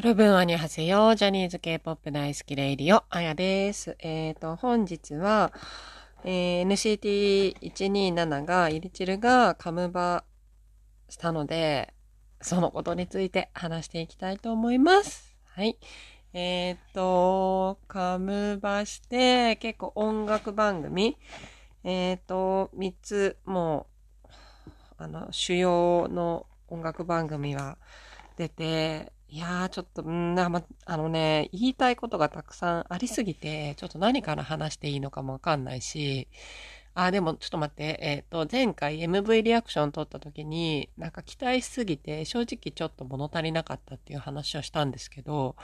夜分あにはせよ。ジャニーズ K-POP 大好きレイディオ、あやです。えっ、ー、と、本日は、えー、NCT127 が、イリチルがカムバしたので、そのことについて話していきたいと思います。はい。えっ、ー、と、カムバして、結構音楽番組、えっ、ー、と、3つ、もう、あの、主要の音楽番組は出て、いやー、ちょっと、んな、ま、あのね、言いたいことがたくさんありすぎて、ちょっと何から話していいのかもわかんないし、あ、でもちょっと待って、えっ、ー、と、前回 MV リアクション撮った時に、なんか期待しすぎて、正直ちょっと物足りなかったっていう話をしたんですけど、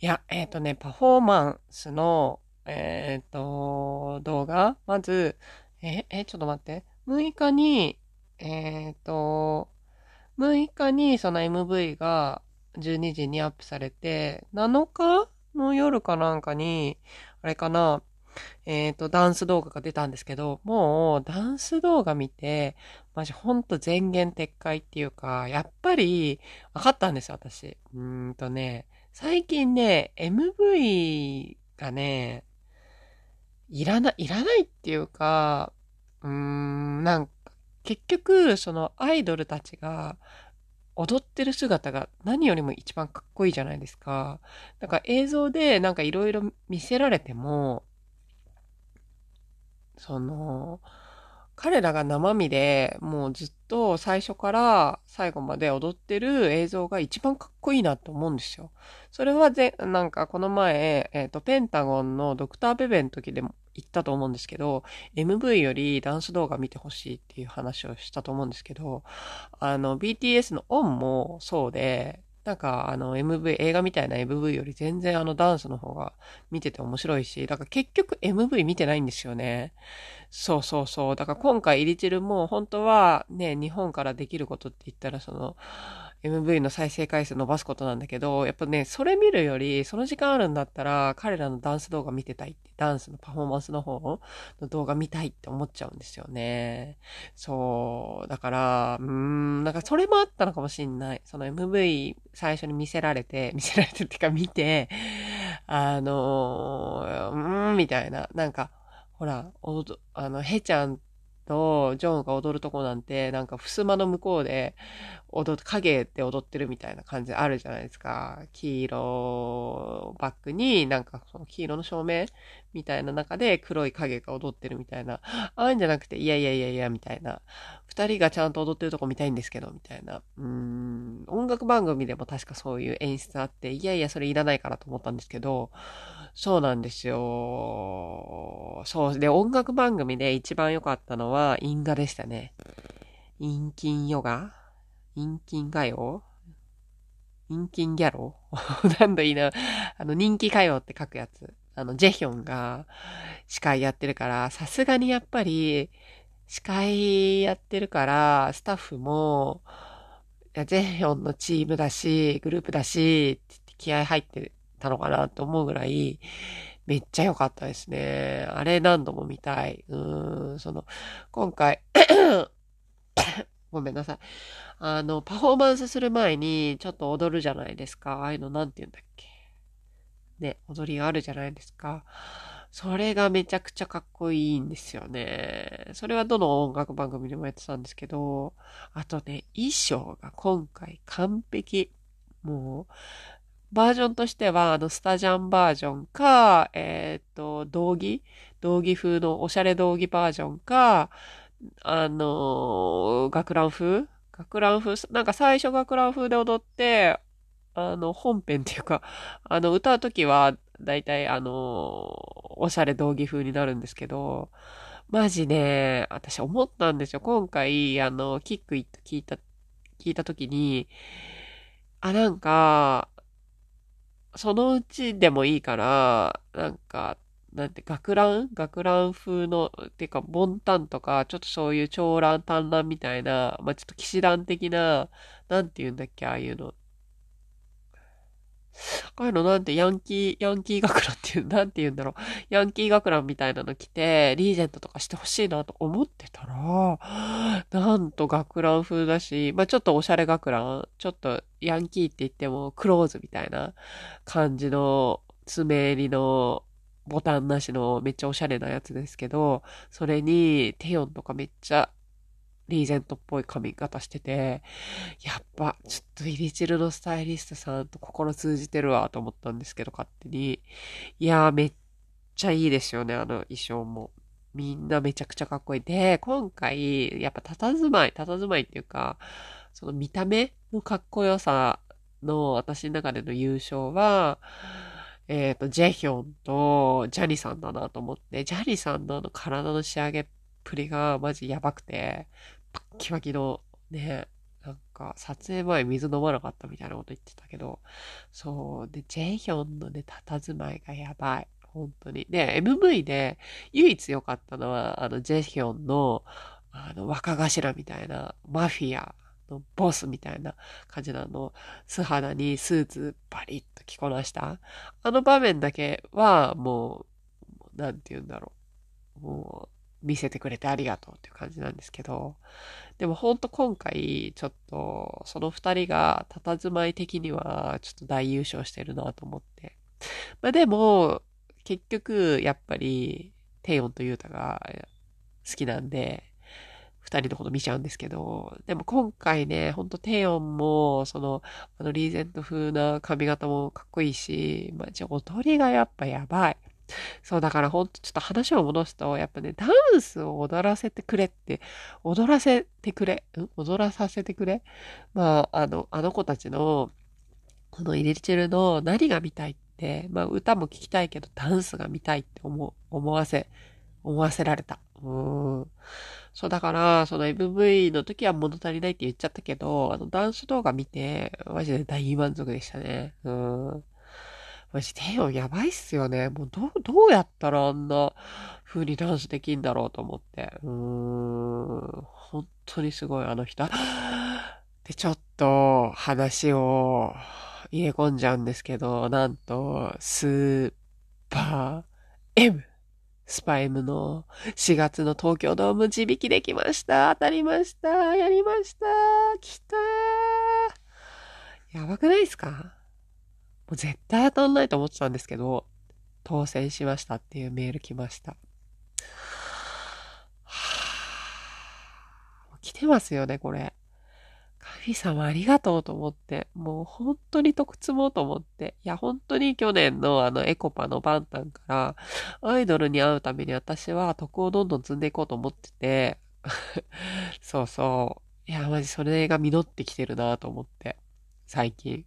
いや、えっ、ー、とね、パフォーマンスの、えっ、ー、と、動画、まず、え、え、ちょっと待って、6日に、えっ、と、6日にその MV が、12時にアップされて、7日の夜かなんかに、あれかな、えっ、ー、と、ダンス動画が出たんですけど、もう、ダンス動画見て、マジほんと全言撤回っていうか、やっぱり、分かったんですよ、私。うーんとね、最近ね、MV がね、いらない、いらないっていうか、うーん、なんか、結局、そのアイドルたちが、踊ってる姿が何よりも一番かっこいいじゃないですか。なんか映像でなんかいろいろ見せられても、その、彼らが生身でもうずっと最初から最後まで踊ってる映像が一番かっこいいなと思うんですよ。それはぜ、なんかこの前、えっ、ー、と、ペンタゴンのドクターベベの時でも言ったと思うんですけど、MV よりダンス動画見てほしいっていう話をしたと思うんですけど、あの、BTS のオンもそうで、なんか、あの、MV、映画みたいな MV より全然あのダンスの方が見てて面白いし、だから結局 MV 見てないんですよね。そうそうそう。だから今回イリチルも本当はね、日本からできることって言ったらその、MV の再生回数伸ばすことなんだけど、やっぱね、それ見るより、その時間あるんだったら、彼らのダンス動画見てたいって、ダンスのパフォーマンスの方の動画見たいって思っちゃうんですよね。そう。だから、うん、なんかそれもあったのかもしんない。その MV 最初に見せられて、見せられてっていうか見て、あのうーん、みたいな。なんか、ほら、おあの、へちゃんとジョンが踊るとこなんて、なんか襖の向こうで踊っ、影で踊ってるみたいな感じあるじゃないですか。黄色バックになんかその黄色の照明みたいな中で黒い影が踊ってるみたいな。ああいうんじゃなくて、いやいやいやいや、みたいな。二人がちゃんと踊ってるとこ見たいんですけど、みたいな。うん、音楽番組でも確かそういう演出あって、いやいや、それいらないからと思ったんですけど、そうなんですよ。そう。で、音楽番組で一番良かったのは、因果でしたね。陰金ヨガ？陰金歌謡陰金ギャロ？なんだいいな。あの、人気歌謡って書くやつ。あの、ジェヒョンが司会やってるから、さすがにやっぱり、司会やってるから、スタッフも、ジェヒョンのチームだし、グループだし、気合入ってたのかなと思うぐらい、めっちゃ良かったですね。あれ何度も見たい。うん、その、今回 ごめんなさい。あの、パフォーマンスする前に、ちょっと踊るじゃないですか。ああいうのなんて言うんだっけ。ね、踊りがあるじゃないですか。それがめちゃくちゃかっこいいんですよね。それはどの音楽番組でもやってたんですけど、あとね、衣装が今回完璧。もう、バージョンとしては、あの、スタジャンバージョンか、えっ、ー、と、道着道着風のおしゃれ道着バージョンか、あの、学ラン風？学ラン風、なんか最初学ラン風で踊って、あの、本編っていうか、あの、歌うときは、だいたいあの、おしゃれ道着風になるんですけど、マジね、私思ったんですよ。今回、あの、キックイット聞いた、聞いたときに、あ、なんか、そのうちでもいいから、なんか、なんて、学ラン？学ラン風の、てか、ボンタンとか、ちょっとそういう長蘭短蘭みたいな、まあ、ちょっと騎士団的な、なんて言うんだっけ、ああいうの。こういうのなんてヤンキー、ヤンキー学ランっていう、なんて言うんだろう。ヤンキー学ランみたいなの着て、リーゼントとかしてほしいなと思ってたら、なんと学ラン風だし、まあちょっとおしゃれ学ラン、ちょっとヤンキーって言ってもクローズみたいな感じの爪襟のボタンなしのめっちゃおしゃれなやつですけど、それにテヨンとかめっちゃリーゼントっぽい髪型してて、やっぱ、ちょっとイリチルのスタイリストさんと心通じてるわと思ったんですけど、勝手に。いやー、めっちゃいいですよね、あの衣装も。みんなめちゃくちゃかっこいい。で、今回、やっぱ佇まい、佇まいっていうか、その見た目のかっこよさの私の中での優勝は、えっ、ー、と、ジェヒョンとジャニさんだなと思って、ジャニさんのあの体の仕上げっぷりがマジやばくて、パッキパキのね、なんか、撮影前水飲まなかったみたいなこと言ってたけど、そう。で、ジェヒョンのね、佇まいがやばい。本当に。で、MV で唯一良かったのは、あの、ジェヒョンの、あの、若頭みたいな、マフィアのボスみたいな感じのあの、素肌にスーツバリッと着こなした。あの場面だけは、もう、なんて言うんだろう。もう、見せてくれてありがとうっていう感じなんですけど、でもほんと今回、ちょっと、その二人が、佇まい的には、ちょっと大優勝してるなと思って。まあでも、結局、やっぱり、テヨンとユータが好きなんで、二人のこと見ちゃうんですけど、でも今回ね、ほんとテヨンも、その、あのリーゼント風な髪型もかっこいいし、まあ、じゃ踊りがやっぱやばい。そう、だからほんとちょっと話を戻すと、やっぱね、ダンスを踊らせてくれって、踊らせてくれ、ん？踊らさせてくれ？まあ、あの、あの子たちの、このイリチェルの何が見たいって、まあ歌も聴きたいけど、ダンスが見たいって思、思わせ、思わせられた。うん。そう、だから、その MV の時は物足りないって言っちゃったけど、あの、ダンス動画見て、マジで大満足でしたね。うん。マジ、テヨンやばいっすよね。もう、どう、どうやったらあんな風にダンスできんだろうと思って。うーん。本当にすごい、あの人。で、ちょっと、話を入れ込んじゃうんですけど、なんと、スーパー M。スパ M の4月の東京ドーム自引きできました。当たりました。やりました。来たー。やばくないですか？う絶対当たんないと思ってたんですけど、当選しましたっていうメール来ました。はぁ、来てますよね、これ。神様ありがとうと思って、もう本当に得積もうと思って、いや本当に去年のあのエコパのバンタンからアイドルに会うために私は得をどんどん積んでいこうと思ってて、そうそう。いや、マジそれが実ってきてるなと思って、最近。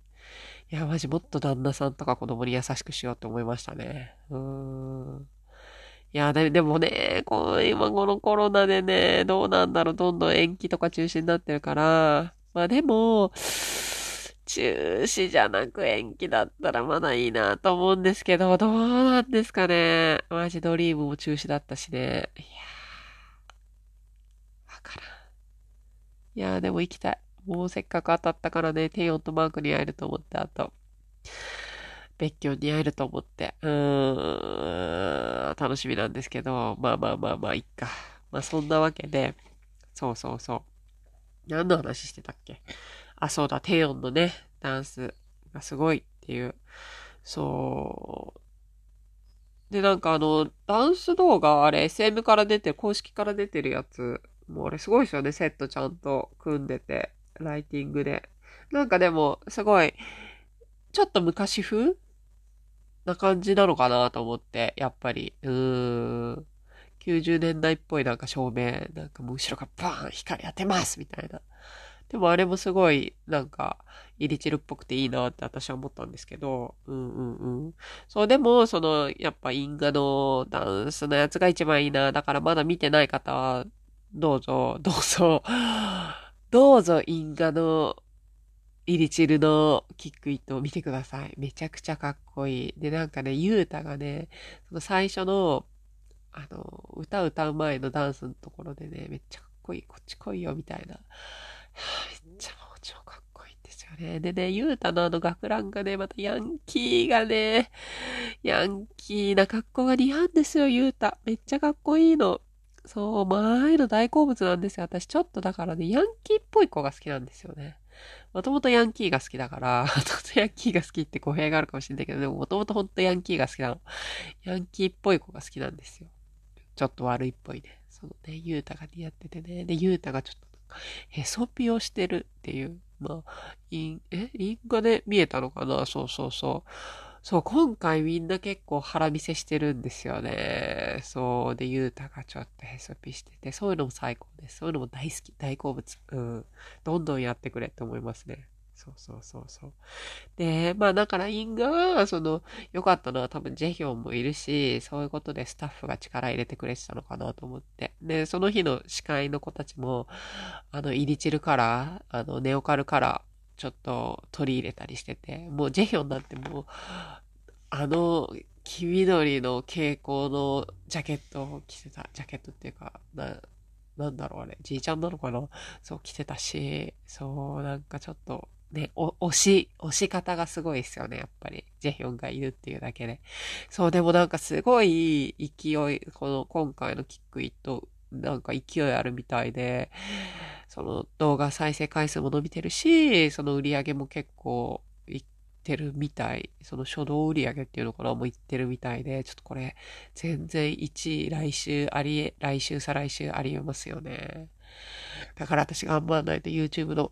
いや、マジもっと旦那さんとか子供に優しくしようって思いましたね。うーん。いや、でもね、こう、今このコロナでね、どうなんだろう、どんどん延期とか中止になってるから、まあでも、中止じゃなく延期だったらまだいいなと思うんですけど、どうなんですかね。マジドリームも中止だったしね。いやー、わからん。いやー、でも行きたい。もうせっかく当たったからね、テヨンとマークに会えると思って、あと、別居に会えると思って、うーん、楽しみなんですけど、まあまあまあまあ、いっか。まあそんなわけで、そうそうそう。何の話してたっけ？あ、そうだ、テヨンのね、ダンスがすごいっていう。そう。で、なんかあの、ダンス動画、あれ、SM から出て、公式から出てるやつ、もうあれすごいですよね、セットちゃんと組んでて。ライティングで。なんかでも、すごい、ちょっと昔風な感じなのかなと思って、やっぱり。うーん。90年代っぽいなんか照明、なんかもう後ろがバーン光当てますみたいな。でもあれもすごい、なんか、イリチルっぽくていいなって私は思ったんですけど、うんうんうん。そう、でも、その、やっぱインガのダンスのやつが一番いいな。だからまだ見てない方は、どうぞ、どうぞ、どうぞ、インガのイリチルのキックイットを見てください。めちゃくちゃかっこいい。で、なんかね、ユータがね、その最初の、あの、歌歌う前のダンスのところでね、めっちゃかっこいい。こっち来いよ、みたいな。めっちゃもう超かっこいいんですよね。でね、ゆうたのあの学ランがね、またヤンキーがね、ヤンキーな格好が似合うんですよ、ゆうた。めっちゃかっこいいの。そう、前の大好物なんですよ。私ちょっとだからね、ヤンキーっぽい子が好きなんですよね。もともとヤンキーが好きだから、もともとヤンキーが好きって語弊があるかもしれないけど、でももともとほんとヤンキーが好きなの。ヤンキーっぽい子が好きなんですよ。ちょっと悪いっぽいね。そのね、ゆうたが似合っててね。で、ゆうたがちょっと、へそぴをしてるっていう。まあ、イン、え？インガで見えたのかな？そうそうそう。そう、今回みんな結構腹見せしてるんですよね。そう。で、ゆうたがちょっとへそぴしてて、そういうのも最高です。そういうのも大好き、大好物。うん。どんどんやってくれって思いますね。そうそうそうそう。で、まあだからインガは、その、良かったのは多分ジェヒョンもいるし、そういうことでスタッフが力入れてくれてたのかなと思って。で、その日の司会の子たちも、あの、イリチルカラー、あの、ネオカルカラー、ちょっと取り入れたりしてて、もうジェヒョンなんてもう、あの、黄緑の蛍光のジャケットを着てた、ジャケットっていうか、な、なんだろうあれ、じいちゃんなのかな？そう着てたし、そう、なんかちょっと、ね、押し、押し方がすごいですよね、やっぱり。ジェヒョンがいるっていうだけで。そう、でもなんかすごい勢い、この今回のキックイット、なんか勢いあるみたいで、その動画再生回数も伸びてるし、その売り上げも結構いってるみたい。その初動売り上げっていうのかなもういってるみたいで、ちょっとこれ全然1位来週ありえ、来週再来週ありえますよね。だから私頑張らないと YouTube の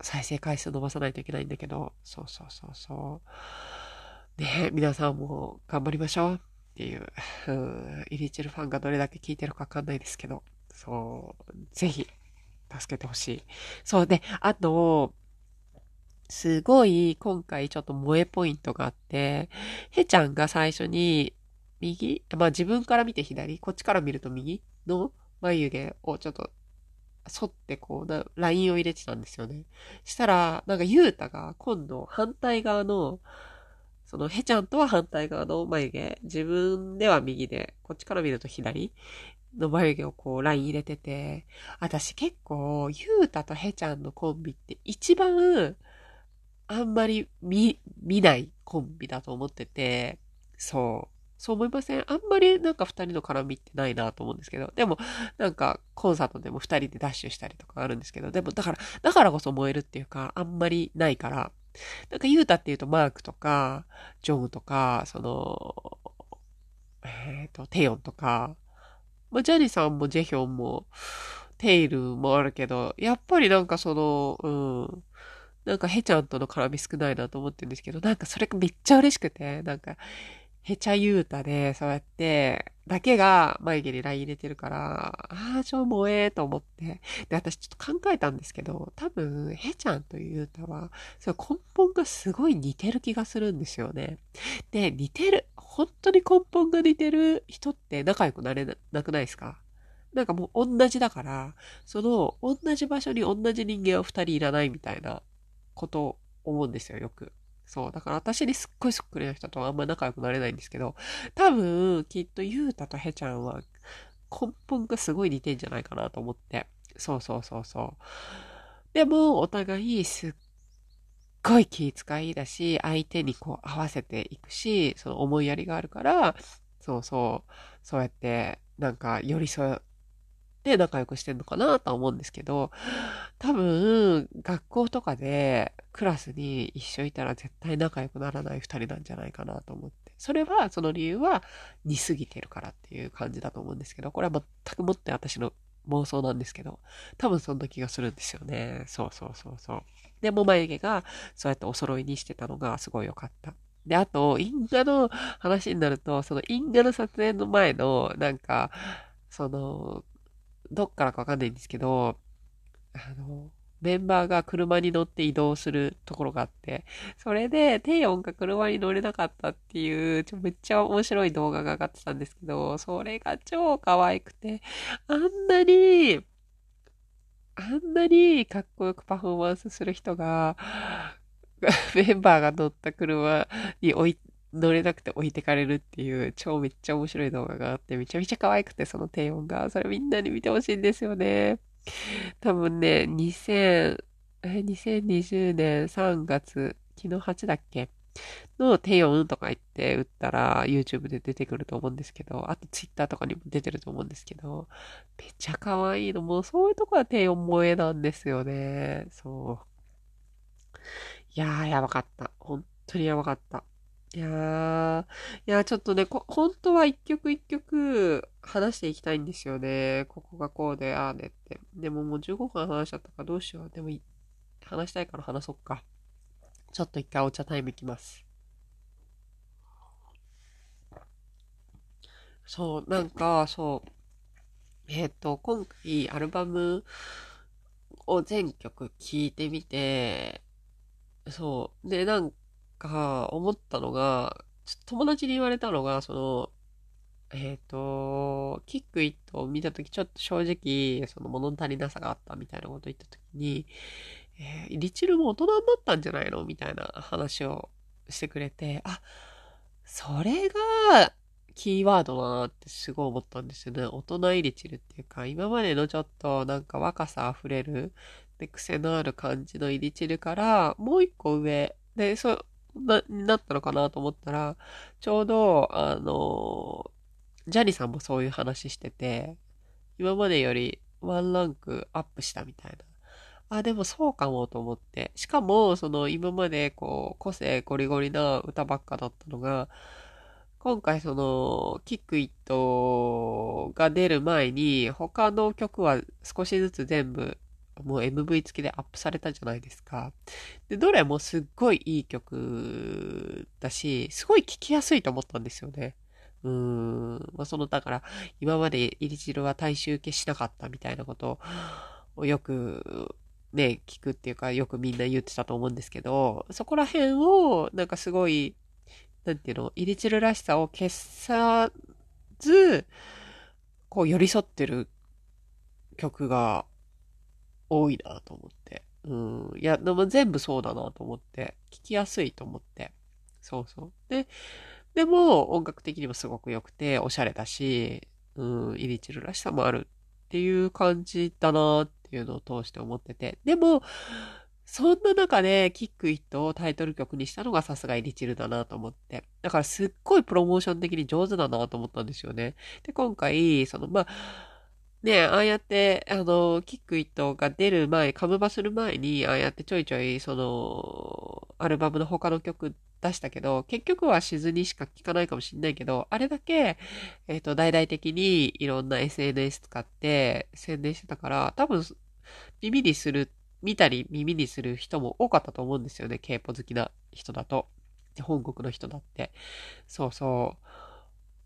再生回数伸ばさないといけないんだけど、そうそうそうそう。ね皆さんも頑張りましょうっていう、うん、イリチルファンがどれだけ聞いてるかわかんないですけど、そう、ぜひ助けてほしい。そうで、あと、すごい今回ちょっと萌えポイントがあって、へちゃんが最初に右まあ自分から見て左こっちから見ると右の眉毛をちょっと沿ってこう、な、ラインを入れてたんですよね。したら、なんかゆうたが今度反対側の、そのへちゃんとは反対側の眉毛、自分では右で、こっちから見ると左の眉毛をこうライン入れてて、私結構、ゆうたとへちゃんのコンビって一番、あんまり見、見ないコンビだと思ってて、そう。そう思いません？あんまりなんか二人の絡みってないなと思うんですけど、でもなんかコンサートでも二人でダッシュしたりとかあるんですけど、でもだから、だからこそ燃えるっていうか、あんまりないから、なんかユータっていうとマークとか、ジョンとか、その、えっ、ー、と、テヨンとか、まあ、ジャニさんもジェヒョンも、テイルもあるけど、やっぱりなんかその、うん、なんかヘちゃんとの絡み少ないなと思ってるんですけど、なんかそれがめっちゃ嬉しくて、なんか、へちゃゆうたで、そうやって、だけが眉毛にライン入れてるから、ああ、超萌えと思って。で、私ちょっと考えたんですけど、多分、へちゃんとゆうたは、そ根本がすごい似てる気がするんですよね。で、似てる。本当に根本が似てる人って仲良くなれなくないですか？なんかもう同じだから、その同じ場所に同じ人間は二人いらないみたいなことを思うんですよ、よく。そう。だから私にすっごいそっくりな人とはあんま仲良くなれないんですけど、多分、きっとゆうたとへちゃんは根本がすごい似てんじゃないかなと思って。そうそうそうそう。でも、お互いすっごい気遣いだし、相手にこう合わせていくし、その思いやりがあるから、そうそう、そうやって、なんか寄り添って仲良くしてんのかなと思うんですけど、多分、学校とかでクラスに一緒いたら絶対仲良くならない二人なんじゃないかなと思って。それは、その理由は似すぎてるからっていう感じだと思うんですけど、これは全くもって私の妄想なんですけど、多分そんな気がするんですよね。そうそうそうそう。でも眉毛がそうやってお揃いにしてたのがすごい良かった。で、あと、因果の話になると、その因果の撮影の前の、なんか、その、どっからかわかんないんですけど、あの、メンバーが車に乗って移動するところがあって、それで、テイオンが車に乗れなかったっていう、ちょめっちゃ面白い動画が上がってたんですけど、それが超可愛くて、あんなに、あんなにかっこよくパフォーマンスする人が、メンバーが乗った車に置い乗れなくて置いてかれるっていう超めっちゃ面白い動画があってめちゃめちゃ可愛くてその低音が。それみんなに見てほしいんですよね。多分ね、2000、え、2020年3月、昨日8だっけ？のテヨンとか言って打ったら YouTube で出てくると思うんですけど、あと Twitter とかにも出てると思うんですけど、めっちゃ可愛いの。もうそういうとこはテヨン萌えなんですよね。そう。いやー、やばかった。本当にやばかった。いやー、いやちょっとね、本当は一曲一曲話していきたいんですよね。ここがこうで、ああでって。でももう15分話しちゃったからどうしよう。でも話したいから話そっか。ちょっと一回お茶タイムいきます。そう、なんか、そう、えっ、ー、と、今回アルバムを全曲聴いてみて、そう、で、なんか思ったのが、友達に言われたのが、その、えっ、ー、と、キックイットを見たとき、ちょっと正直、その物足りなさがあったみたいなこと言ったときに、えー、リチルも大人になったんじゃないの？みたいな話をしてくれて、あ、それがキーワードだなってすごい思ったんですよね。大人いリチルっていうか、今までのちょっとなんか若さ溢れる、で、癖のある感じのイリチルから、もう一個上、で、そ、な、になったのかなと思ったら、ちょうど、あの、ジャニさんもそういう話してて、今までよりワンランクアップしたみたいなあ、でもそうかもと思って。しかも、その今までこう、個性ゴリゴリな歌ばっかだったのが、今回その、キックイットが出る前に、他の曲は少しずつ全部、もう MV 付きでアップされたじゃないですか。で、どれもすっごいいい曲だし、すごい聴きやすいと思ったんですよね。うーん。まあ、その、だから、今までイリジルは大衆受けしなかったみたいなことをよくね、聞くっていうか、よくみんな言ってたと思うんですけど、そこら辺を、なんかすごい、なんていうの、イリチルらしさを消さず、こう寄り添ってる曲が多いなと思って。うん。いや、でも全部そうだなと思って、聞きやすいと思って。そうそう。で、でも音楽的にもすごく良くて、おしゃれだし、うん、イリチルらしさもあるっていう感じだなっていうのを通して思ってて。でも、そんな中で、キックイットをタイトル曲にしたのがさすがイリチルだなと思って。だからすっごいプロモーション的に上手だなと思ったんですよね。で、今回、その、まあ、ねああやって、あの、キックイットが出る前、カムバする前に、ああやってちょいちょい、その、アルバムの他の曲出したけど、結局はしずにしか聴かないかもしんないけど、あれだけ、えっ、ー、と、大々的にいろんな SNS 使って宣伝してたから、多分、耳にする、見たり耳にする人も多かったと思うんですよね。K-POP 好きな人だと。本国の人だって。そうそう。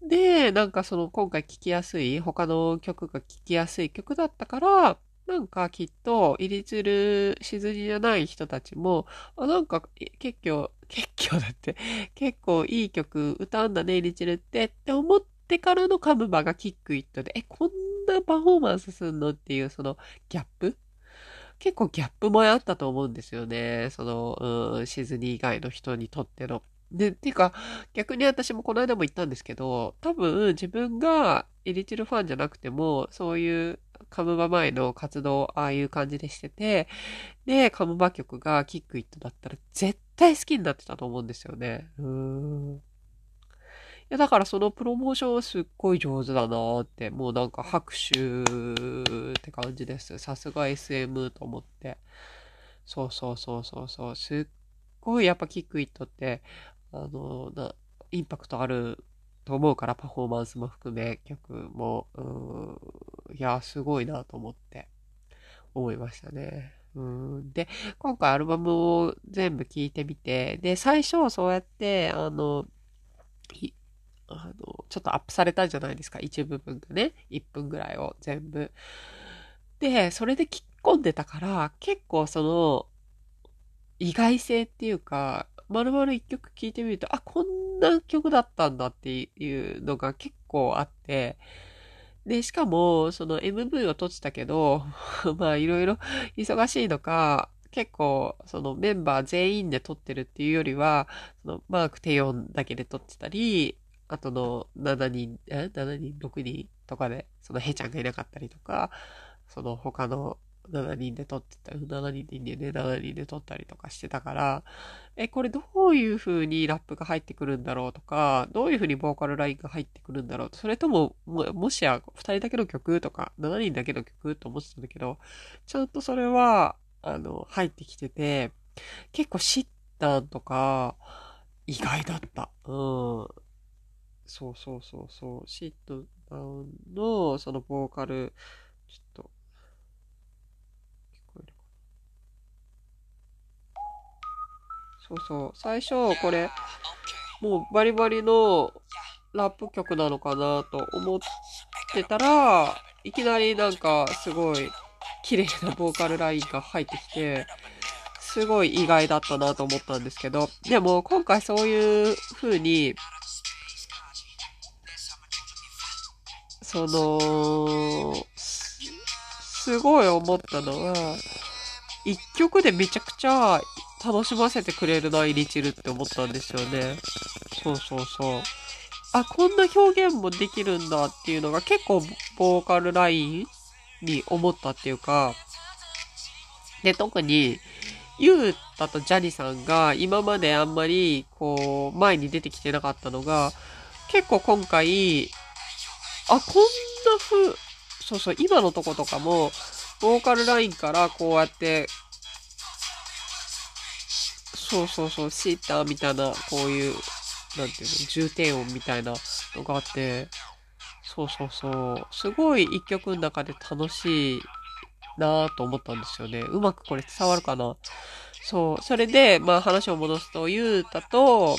で、なんかその今回聴きやすい、他の曲が聴きやすい曲だったから、なんかきっと、入りつるしずりじゃない人たちも、あ、なんか結構、結構だって、結構いい曲歌うんだね、入りつるってって思ってからのカムバがキックイットで、え、こんなパフォーマンスすんのっていうそのギャップ？結構ギャップもあったと思うんですよね。その、うん、シズニー以外の人にとっての。で、ていうか、逆に私もこの間も言ったんですけど、多分自分がエリチルファンじゃなくても、そういうカムバ前の活動ああいう感じでしてて、で、カムバ曲がキックイットだったら絶対好きになってたと思うんですよね。うーん。いや、だからそのプロモーションはすっごい上手だなって、もうなんか拍手って感じです。さすが SM と思って。そうそうそうそうそう。すっごいやっぱキックイットって、あの、な、インパクトあると思うから、パフォーマンスも含め、曲も、うん、いや、すごいなと思って、思いましたね。うん、で、今回アルバムを全部聴いてみて、で、最初そうやって、あの、あの、ちょっとアップされたじゃないですか。一部分がね。1分ぐらいを全部。で、それで聞き込んでたから、結構その、意外性っていうか、丸々一曲聴いてみると、あ、こんな曲だったんだっていうのが結構あって、で、しかも、その MV を撮ってたけど、まあいろいろ忙しいのか、結構、そのメンバー全員で撮ってるっていうよりは、そのマーク・テヨンだけで撮ってたり、あとの7人、え ?7 人、6人とかで、そのヘちゃんがいなかったりとか、その他の7人で撮ってた、7人でね、7人で撮ったりとかしてたから、え、これどういう風にラップが入ってくるんだろうとか、どういう風にボーカルラインが入ってくるんだろうそれとも、ももしや2人だけの曲とか、7人だけの曲と思ってたんだけど、ちゃんとそれは、あの、入ってきてて、結構シッタンとか、意外だった。うん。そうそうそうそう。シットダウンの、そのボーカル、ちょっと、そうそう。最初、これ、もうバリバリのラップ曲なのかなと思ってたら、いきなりなんかすごい綺麗なボーカルラインが入ってきて、すごい意外だったなと思ったんですけど、でも今回そういう風に、その、すごい思ったのは、一曲でめちゃくちゃ楽しませてくれるな、イリチルって思ったんですよね。そうそうそう。あ、こんな表現もできるんだっていうのが結構ボーカルラインに思ったっていうか、で、特に、ゆうたとジャニさんが今まであんまり、こう、前に出てきてなかったのが、結構今回、あ、こんな風、そうそう、今のとことかも、ボーカルラインからこうやって、そうそうそう、シーターみたいな、こういう、なんていうの、重低音みたいなのがあって、そうそうそう、すごい一曲の中で楽しいなと思ったんですよね。うまくこれ伝わるかな？そう。それで、まあ話を戻すと、ゆうたと、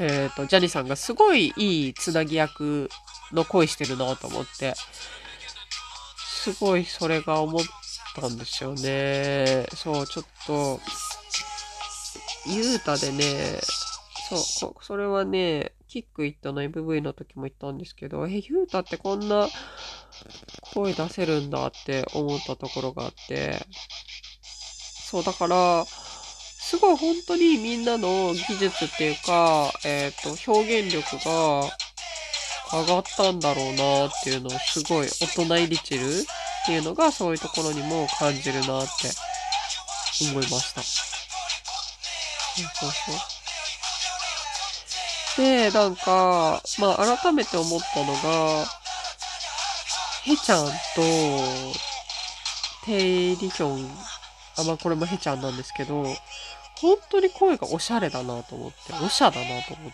えっ、ー、と、ジャニーさんがすごいいいつなぎ役の声してるなと思って、すごいそれが思ったんですよね。そう、ちょっと、ゆうたでね、そう、それはね、キックイットの MV の時も言ったんですけど、え、ゆうたってこんな声出せるんだって思ったところがあって、そう、だから、すごい本当にみんなの技術っていうか、えっ、ー、と、表現力が上がったんだろうなっていうのをすごい大人入り散るっていうのがそういうところにも感じるなって思いました。そうそう。で、なんか、まあ改めて思ったのが、ヘちゃんと、テイリヒョン、あ、まあこれもヘちゃんなんですけど、本当に声がおしゃれだなと思って、おしゃだなと思っ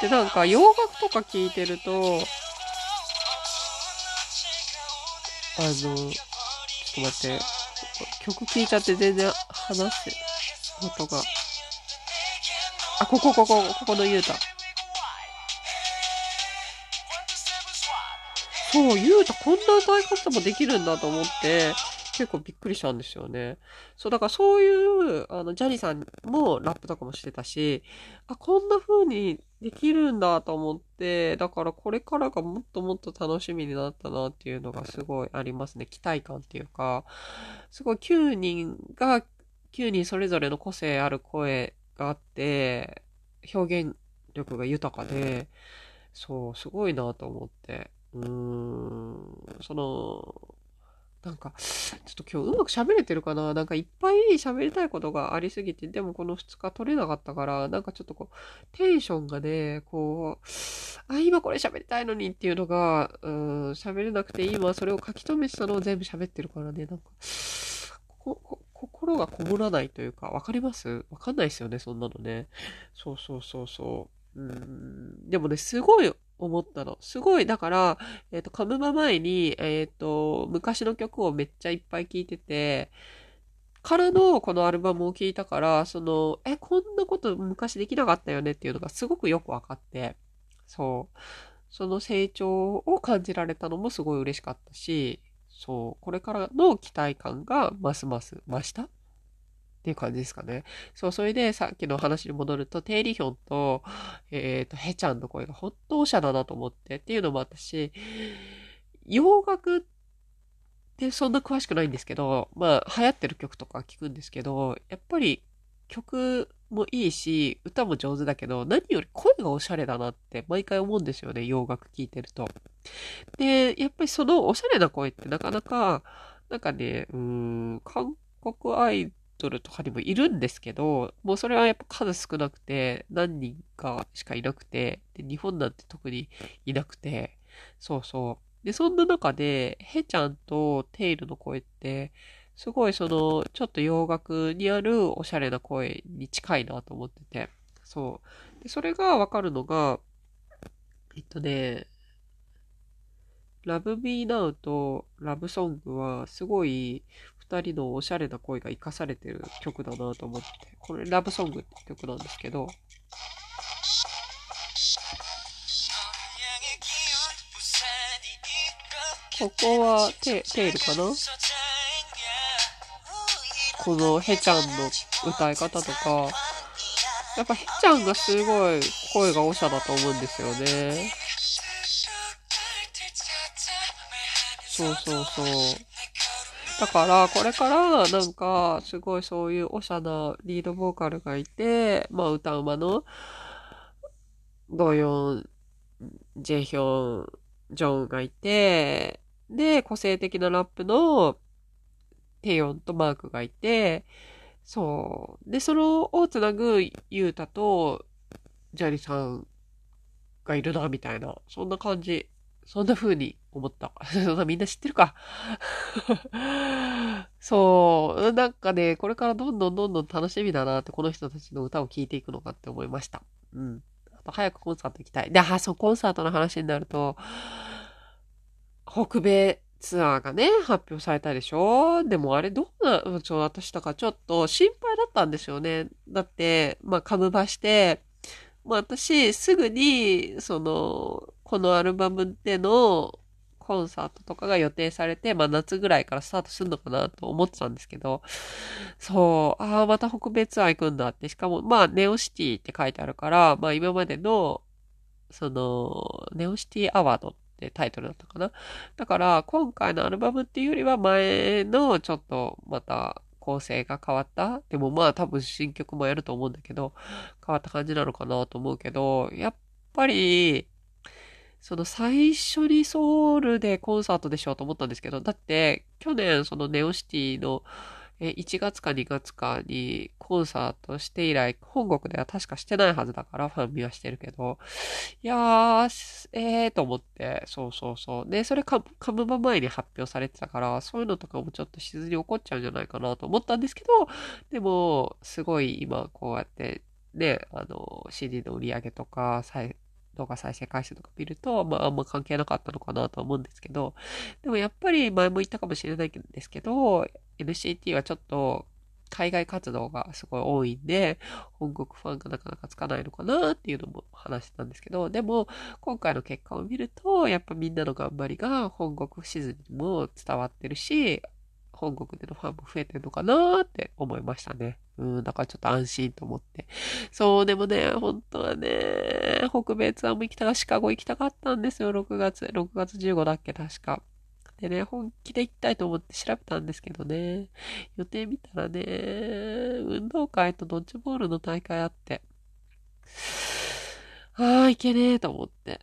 て。で、なんか洋楽とか聞いてると、あの、ちょっと待って、曲聴いちゃって全然話す音が。あ、ここ、ここ、ここのユータ。そう、ユータこんな歌い方もできるんだと思って、結構びっくりしたんですよね。そう、だからそういう、あの、ジャニーさんもラップとかもしてたし、あ、こんな風にできるんだと思って、だからこれからがもっともっと楽しみになったなっていうのがすごいありますね。期待感っていうか、すごい9人が、9人それぞれの個性ある声があって、表現力が豊かで、そう、すごいなと思って。うーん、その、なんか、ちょっと今日うまく喋れてるかな？なんかいっぱい喋りたいことがありすぎて、でもこの2日取れなかったから、なんかちょっとこう、テンションがね、こう、あ、今これ喋りたいのにっていうのが、うん、喋れなくて、今それを書き留めてたのを全部喋ってるからね、なんか、ここ、心がこもらないというか、わかります？わかんないですよね、そんなのね。そうそうそうそう。うん、でもね、すごい思ったの。すごい、だから、えっ、ー、と、カムマ前に、えっ、ー、と、昔の曲をめっちゃいっぱい聴いてて、からのこのアルバムを聴いたから、その、え、こんなこと昔できなかったよねっていうのがすごくよくわかって、そう。その成長を感じられたのもすごい嬉しかったし、そう、これからの期待感がますます増した？っていう感じですかね。そう、それでさっきの話に戻ると、テイリヒョンと、えっ、ー、と、ヘちゃんの声がほんとおしゃだなと思ってっていうのもあったし、洋楽ってそんな詳しくないんですけど、まあ、流行ってる曲とか聞くんですけど、やっぱり曲もいいし、歌も上手だけど、何より声がおしゃれだなって毎回思うんですよね、洋楽聴いてると。で、やっぱりそのおしゃれな声ってなかなか、なんかね、うん、韓国アイドルとかにもいるんですけど、もうそれはやっぱ数少なくて、何人かしかいなくて、で、日本なんて特にいなくて、そうそう。で、そんな中で、ヘちゃんとテイルの声って、すごいその、ちょっと洋楽にあるおしゃれな声に近いなと思ってて、そう。で、それがわかるのが、えっとね、Love Me Now と Love Song はすごい二人のおしゃれな声が活かされてる曲だなと思って、これ Love Song って曲なんですけど、ここはテテールかな？このヘちゃんの歌い方とか、やっぱヘちゃんがすごい声がおしゃだと思うんですよね。そうそうそう。だから、これから、なんか、すごいそういうおしゃなリードボーカルがいて、まあ、歌うまの、ドヨン、ジェヒョン、ジョンがいて、で、個性的なラップのテヨンとマークがいて、そう。で、そのをつなぐユータとジャリさんがいるな、みたいな。そんな感じ。そんな風に思った。そんなみんな知ってるか。そう。なんかね、これからどんどんどんどん楽しみだなって、この人たちの歌を聴いていくのかって思いました。うん。あと、早くコンサート行きたい。で、あ、そう、コンサートの話になると、北米ツアーがね、発表されたでしょ？でもあれどんな、ちょ、私とかちょっと心配だったんですよね。だって、まあ、カムバして、まあ、私、すぐに、その、このアルバムでのコンサートとかが予定されて、まあ、夏ぐらいからスタートするのかなと思ってたんですけど、そう、ああ、また北米ツアー行くんだって、しかも、まあ、ネオシティって書いてあるから、まあ、今までの、その、ネオシティアワードってタイトルだったかな。だから、今回のアルバムっていうよりは前のちょっとまた構成が変わった。でもまあ多分新曲もやると思うんだけど、変わった感じなのかなと思うけど、やっぱり、その最初にソウルでコンサートでしょうと思ったんですけど、だって去年そのネオシティの、1月か2月かにコンサートして以来、本国では確かしてないはずだから、ファン見はしてるけど、いやー、えーと思って、そうそうそう。で、それか、カムバ前に発表されてたから、そういうのとかもちょっとしずに起こっちゃうんじゃないかなと思ったんですけど、でも、すごい今こうやって、ね、あの、CD の売り上げとか、動画再生回数とか見ると、まああんま関係なかったのかなと思うんですけど、でもやっぱり前も言ったかもしれないんですけど、NCT はちょっと海外活動がすごい多いんで、本国ファンがなかなかつかないのかなっていうのも話してたんですけど、でも今回の結果を見ると、やっぱみんなの頑張りが本国シーズンにも伝わってるし、本国でのファンも増えてるのかなって思いましたね。うん、だからちょっと安心と思って。そう、でもね、本当はね、北米ツアーも行きたか、シカゴ行きたかったんですよ、6月。6月15だっけ、確か。でね、本気で行きたいと思って調べたんですけどね、予定見たらね、運動会とドッジボールの大会あって、ああ、いけねえと思って。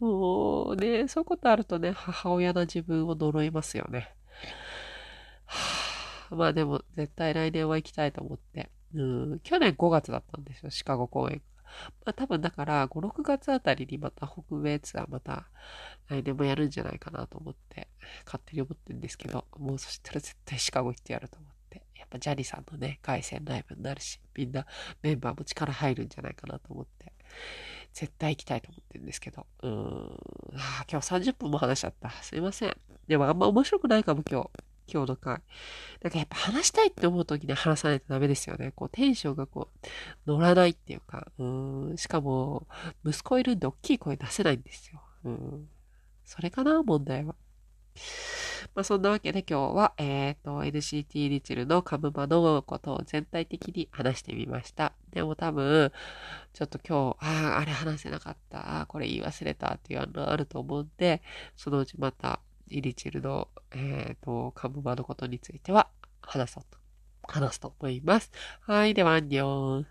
もうね、そういうことあるとね、母親な自分を呪いますよね。まあでも、絶対来年は行きたいと思って。うん、去年5月だったんですよ、シカゴ公演。まあ多分だから、5、6月あたりにまた北米ツアーまた来年もやるんじゃないかなと思って、勝手に思ってるんですけど、もうそしたら絶対シカゴ行ってやると思って。やっぱジャニーさんのね、凱旋ライブになるし、みんなメンバーも力入るんじゃないかなと思って。絶対行きたいと思ってるんですけど。うーん。あ今日30分も話しちゃった。すいません。でもあんま面白くないかも今日。今日の回。なんかやっぱ話したいって思う時に話さないとダメですよね。こうテンションがこう乗らないっていうか、うん、しかも息子いるんで大きい声出せないんですよ。うん。それかな、問題は。まあそんなわけで今日は、えっ、ー、と、NCT リチルのカムマのことを全体的に話してみました。でも多分、ちょっと今日、ああ、あれ話せなかった、これ言い忘れたっていうのあると思うんで、そのうちまたリチルの、えっ、ー、と、カムマのことについては話そうと、話すと思います。はい、では、アンニョン。